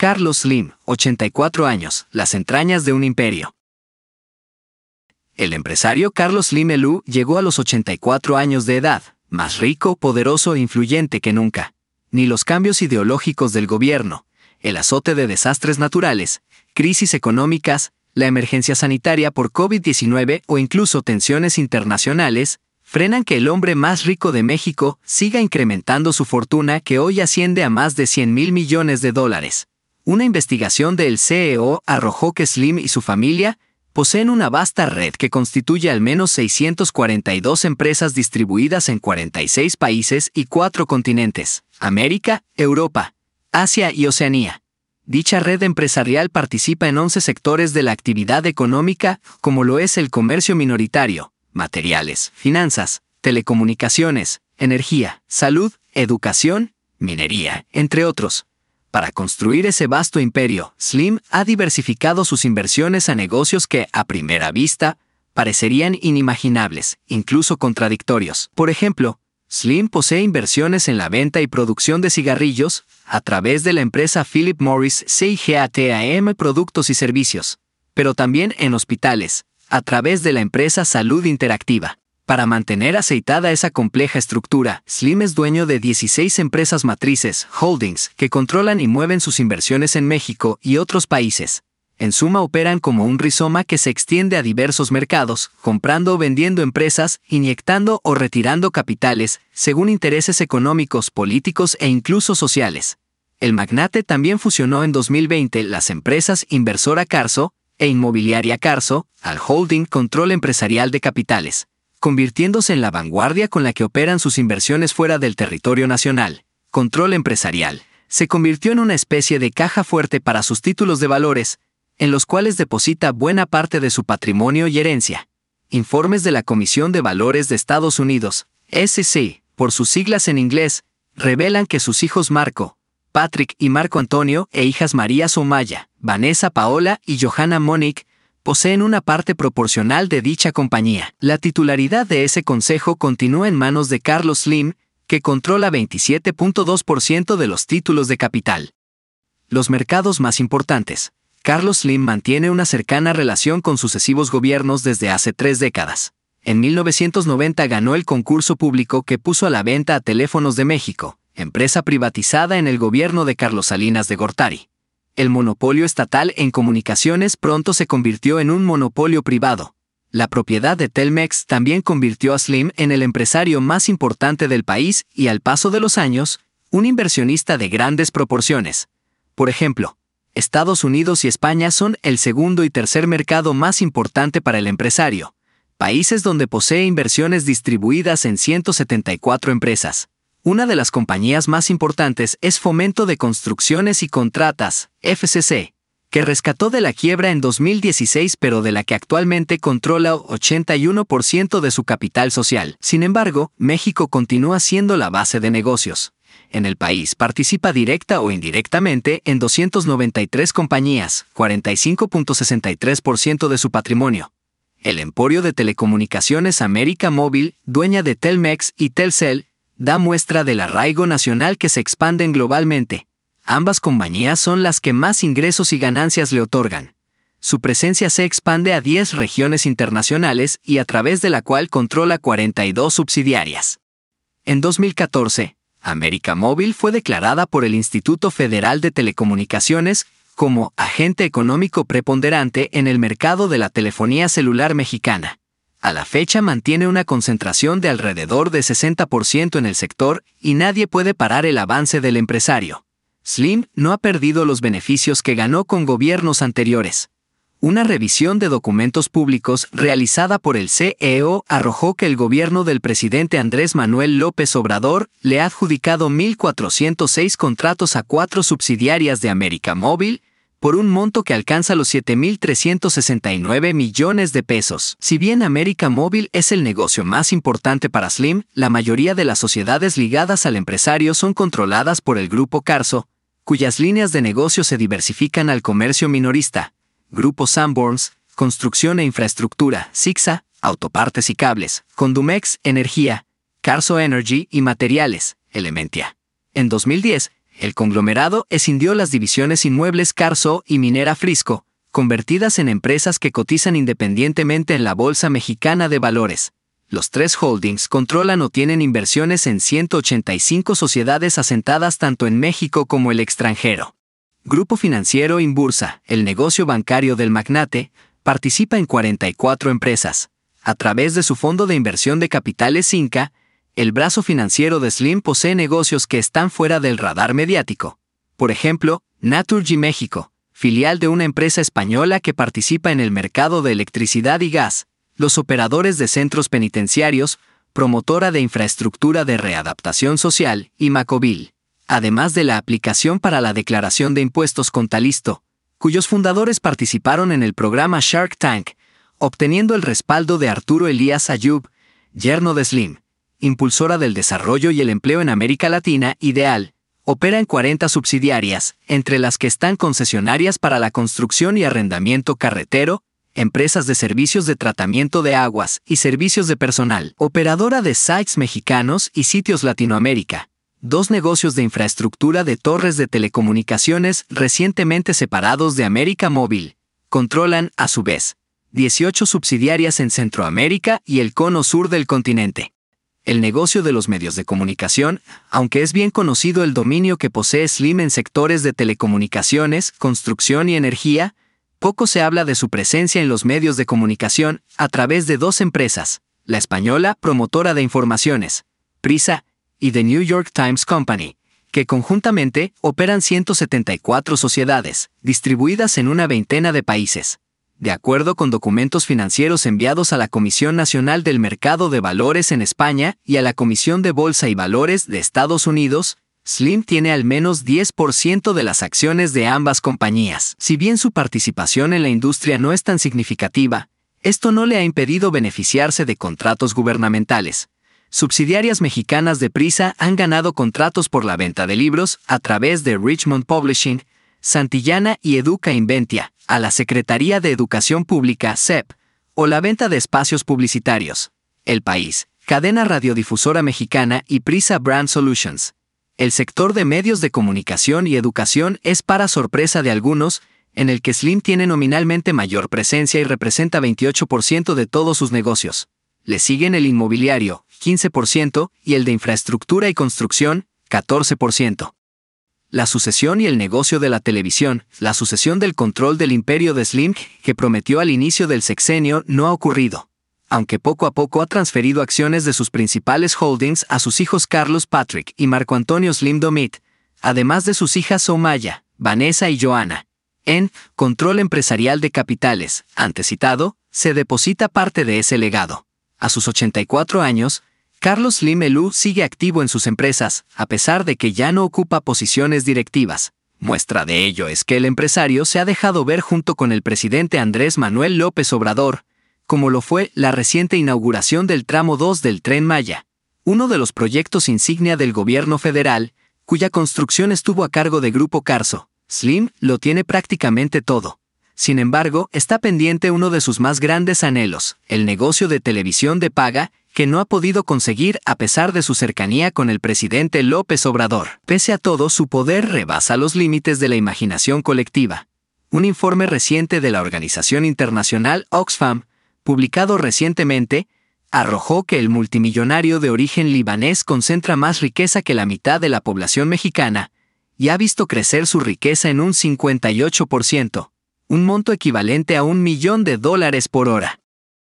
Carlos Slim, 84 años, las entrañas de un imperio. El empresario Carlos Slim Elú llegó a los 84 años de edad, más rico, poderoso e influyente que nunca. Ni los cambios ideológicos del gobierno, el azote de desastres naturales, crisis económicas, la emergencia sanitaria por COVID-19 o incluso tensiones internacionales, frenan que el hombre más rico de México siga incrementando su fortuna que hoy asciende a más de 100 mil millones de dólares. Una investigación del CEO arrojó que Slim y su familia poseen una vasta red que constituye al menos 642 empresas distribuidas en 46 países y cuatro continentes, América, Europa, Asia y Oceanía. Dicha red empresarial participa en 11 sectores de la actividad económica, como lo es el comercio minoritario, materiales, finanzas, telecomunicaciones, energía, salud, educación, minería, entre otros. Para construir ese vasto imperio, Slim ha diversificado sus inversiones a negocios que, a primera vista, parecerían inimaginables, incluso contradictorios. Por ejemplo, Slim posee inversiones en la venta y producción de cigarrillos a través de la empresa Philip Morris CIGATAM Productos y Servicios, pero también en hospitales, a través de la empresa Salud Interactiva. Para mantener aceitada esa compleja estructura, Slim es dueño de 16 empresas matrices, holdings, que controlan y mueven sus inversiones en México y otros países. En suma operan como un rizoma que se extiende a diversos mercados, comprando o vendiendo empresas, inyectando o retirando capitales, según intereses económicos, políticos e incluso sociales. El magnate también fusionó en 2020 las empresas Inversora Carso, e Inmobiliaria Carso al Holding Control Empresarial de Capitales, convirtiéndose en la vanguardia con la que operan sus inversiones fuera del territorio nacional. Control Empresarial se convirtió en una especie de caja fuerte para sus títulos de valores, en los cuales deposita buena parte de su patrimonio y herencia. Informes de la Comisión de Valores de Estados Unidos, SEC, por sus siglas en inglés, revelan que sus hijos Marco, Patrick y Marco Antonio e hijas María Somaya, Vanessa Paola y Johanna Monique, poseen una parte proporcional de dicha compañía. La titularidad de ese consejo continúa en manos de Carlos Slim, que controla 27.2% de los títulos de capital. Los mercados más importantes. Carlos Slim mantiene una cercana relación con sucesivos gobiernos desde hace tres décadas. En 1990 ganó el concurso público que puso a la venta a Teléfonos de México, empresa privatizada en el gobierno de Carlos Salinas de Gortari. El monopolio estatal en comunicaciones pronto se convirtió en un monopolio privado. La propiedad de Telmex también convirtió a Slim en el empresario más importante del país y al paso de los años, un inversionista de grandes proporciones. Por ejemplo, Estados Unidos y España son el segundo y tercer mercado más importante para el empresario, países donde posee inversiones distribuidas en 174 empresas. Una de las compañías más importantes es Fomento de Construcciones y Contratas, FCC, que rescató de la quiebra en 2016 pero de la que actualmente controla 81% de su capital social. Sin embargo, México continúa siendo la base de negocios. En el país participa directa o indirectamente en 293 compañías, 45.63% de su patrimonio. El emporio de telecomunicaciones América Móvil, dueña de Telmex y Telcel, da muestra del arraigo nacional que se expanden globalmente. Ambas compañías son las que más ingresos y ganancias le otorgan. Su presencia se expande a 10 regiones internacionales y a través de la cual controla 42 subsidiarias. En 2014, América Móvil fue declarada por el Instituto Federal de Telecomunicaciones como agente económico preponderante en el mercado de la telefonía celular mexicana. A la fecha mantiene una concentración de alrededor de 60% en el sector y nadie puede parar el avance del empresario. Slim no ha perdido los beneficios que ganó con gobiernos anteriores. Una revisión de documentos públicos realizada por el CEO arrojó que el gobierno del presidente Andrés Manuel López Obrador le ha adjudicado 1.406 contratos a cuatro subsidiarias de América Móvil, por un monto que alcanza los 7.369 millones de pesos. Si bien América Móvil es el negocio más importante para Slim, la mayoría de las sociedades ligadas al empresario son controladas por el grupo Carso, cuyas líneas de negocio se diversifican al comercio minorista, Grupo Sanborns, Construcción e Infraestructura, Sixa, Autopartes y Cables, Condumex, Energía, Carso Energy y Materiales, Elementia. En 2010, El conglomerado escindió las divisiones inmuebles Carso y Minera Frisco, convertidas en empresas que cotizan independientemente en la Bolsa Mexicana de Valores. Los tres holdings controlan o tienen inversiones en 185 sociedades asentadas tanto en México como el extranjero. Grupo Financiero Inbursa, el negocio bancario del magnate, participa en 44 empresas. A través de su fondo de inversión de capitales Inca, el brazo financiero de Slim posee negocios que están fuera del radar mediático. Por ejemplo, Naturgy México, filial de una empresa española que participa en el mercado de electricidad y gas, los operadores de centros penitenciarios, promotora de infraestructura de readaptación social y Macovil, además de la aplicación para la declaración de impuestos Contalisto, cuyos fundadores participaron en el programa Shark Tank, obteniendo el respaldo de Arturo Elías Ayub, yerno de Slim impulsora del desarrollo y el empleo en América Latina, Ideal, opera en 40 subsidiarias, entre las que están concesionarias para la construcción y arrendamiento carretero, empresas de servicios de tratamiento de aguas y servicios de personal, operadora de sites mexicanos y sitios Latinoamérica, dos negocios de infraestructura de torres de telecomunicaciones recientemente separados de América Móvil, controlan, a su vez, 18 subsidiarias en Centroamérica y el cono sur del continente el negocio de los medios de comunicación, aunque es bien conocido el dominio que posee Slim en sectores de telecomunicaciones, construcción y energía, poco se habla de su presencia en los medios de comunicación a través de dos empresas, la española promotora de informaciones, Prisa, y The New York Times Company, que conjuntamente operan 174 sociedades, distribuidas en una veintena de países de acuerdo con documentos financieros enviados a la Comisión Nacional del Mercado de Valores en España y a la Comisión de Bolsa y Valores de Estados Unidos, Slim tiene al menos 10% de las acciones de ambas compañías. Si bien su participación en la industria no es tan significativa, esto no le ha impedido beneficiarse de contratos gubernamentales. Subsidiarias mexicanas de Prisa han ganado contratos por la venta de libros a través de Richmond Publishing, Santillana y Educa Inventia, a la Secretaría de Educación Pública, CEP, o la venta de espacios publicitarios. El País, cadena radiodifusora mexicana y Prisa Brand Solutions. El sector de medios de comunicación y educación es para sorpresa de algunos, en el que Slim tiene nominalmente mayor presencia y representa 28% de todos sus negocios. Le siguen el inmobiliario, 15%, y el de infraestructura y construcción, 14% la sucesión y el negocio de la televisión, la sucesión del control del imperio de Slim que prometió al inicio del sexenio no ha ocurrido, aunque poco a poco ha transferido acciones de sus principales holdings a sus hijos Carlos Patrick y Marco Antonio Slim Domit, además de sus hijas Somaya, Vanessa y Joana. En Control Empresarial de Capitales, antecitado, se deposita parte de ese legado. A sus 84 años, Carlos Limelu sigue activo en sus empresas, a pesar de que ya no ocupa posiciones directivas. Muestra de ello es que el empresario se ha dejado ver junto con el presidente Andrés Manuel López Obrador, como lo fue la reciente inauguración del tramo 2 del tren Maya, uno de los proyectos insignia del gobierno federal, cuya construcción estuvo a cargo de Grupo Carso. Slim lo tiene prácticamente todo. Sin embargo, está pendiente uno de sus más grandes anhelos, el negocio de televisión de paga, que no ha podido conseguir a pesar de su cercanía con el presidente López Obrador. Pese a todo, su poder rebasa los límites de la imaginación colectiva. Un informe reciente de la organización internacional Oxfam, publicado recientemente, arrojó que el multimillonario de origen libanés concentra más riqueza que la mitad de la población mexicana, y ha visto crecer su riqueza en un 58%, un monto equivalente a un millón de dólares por hora.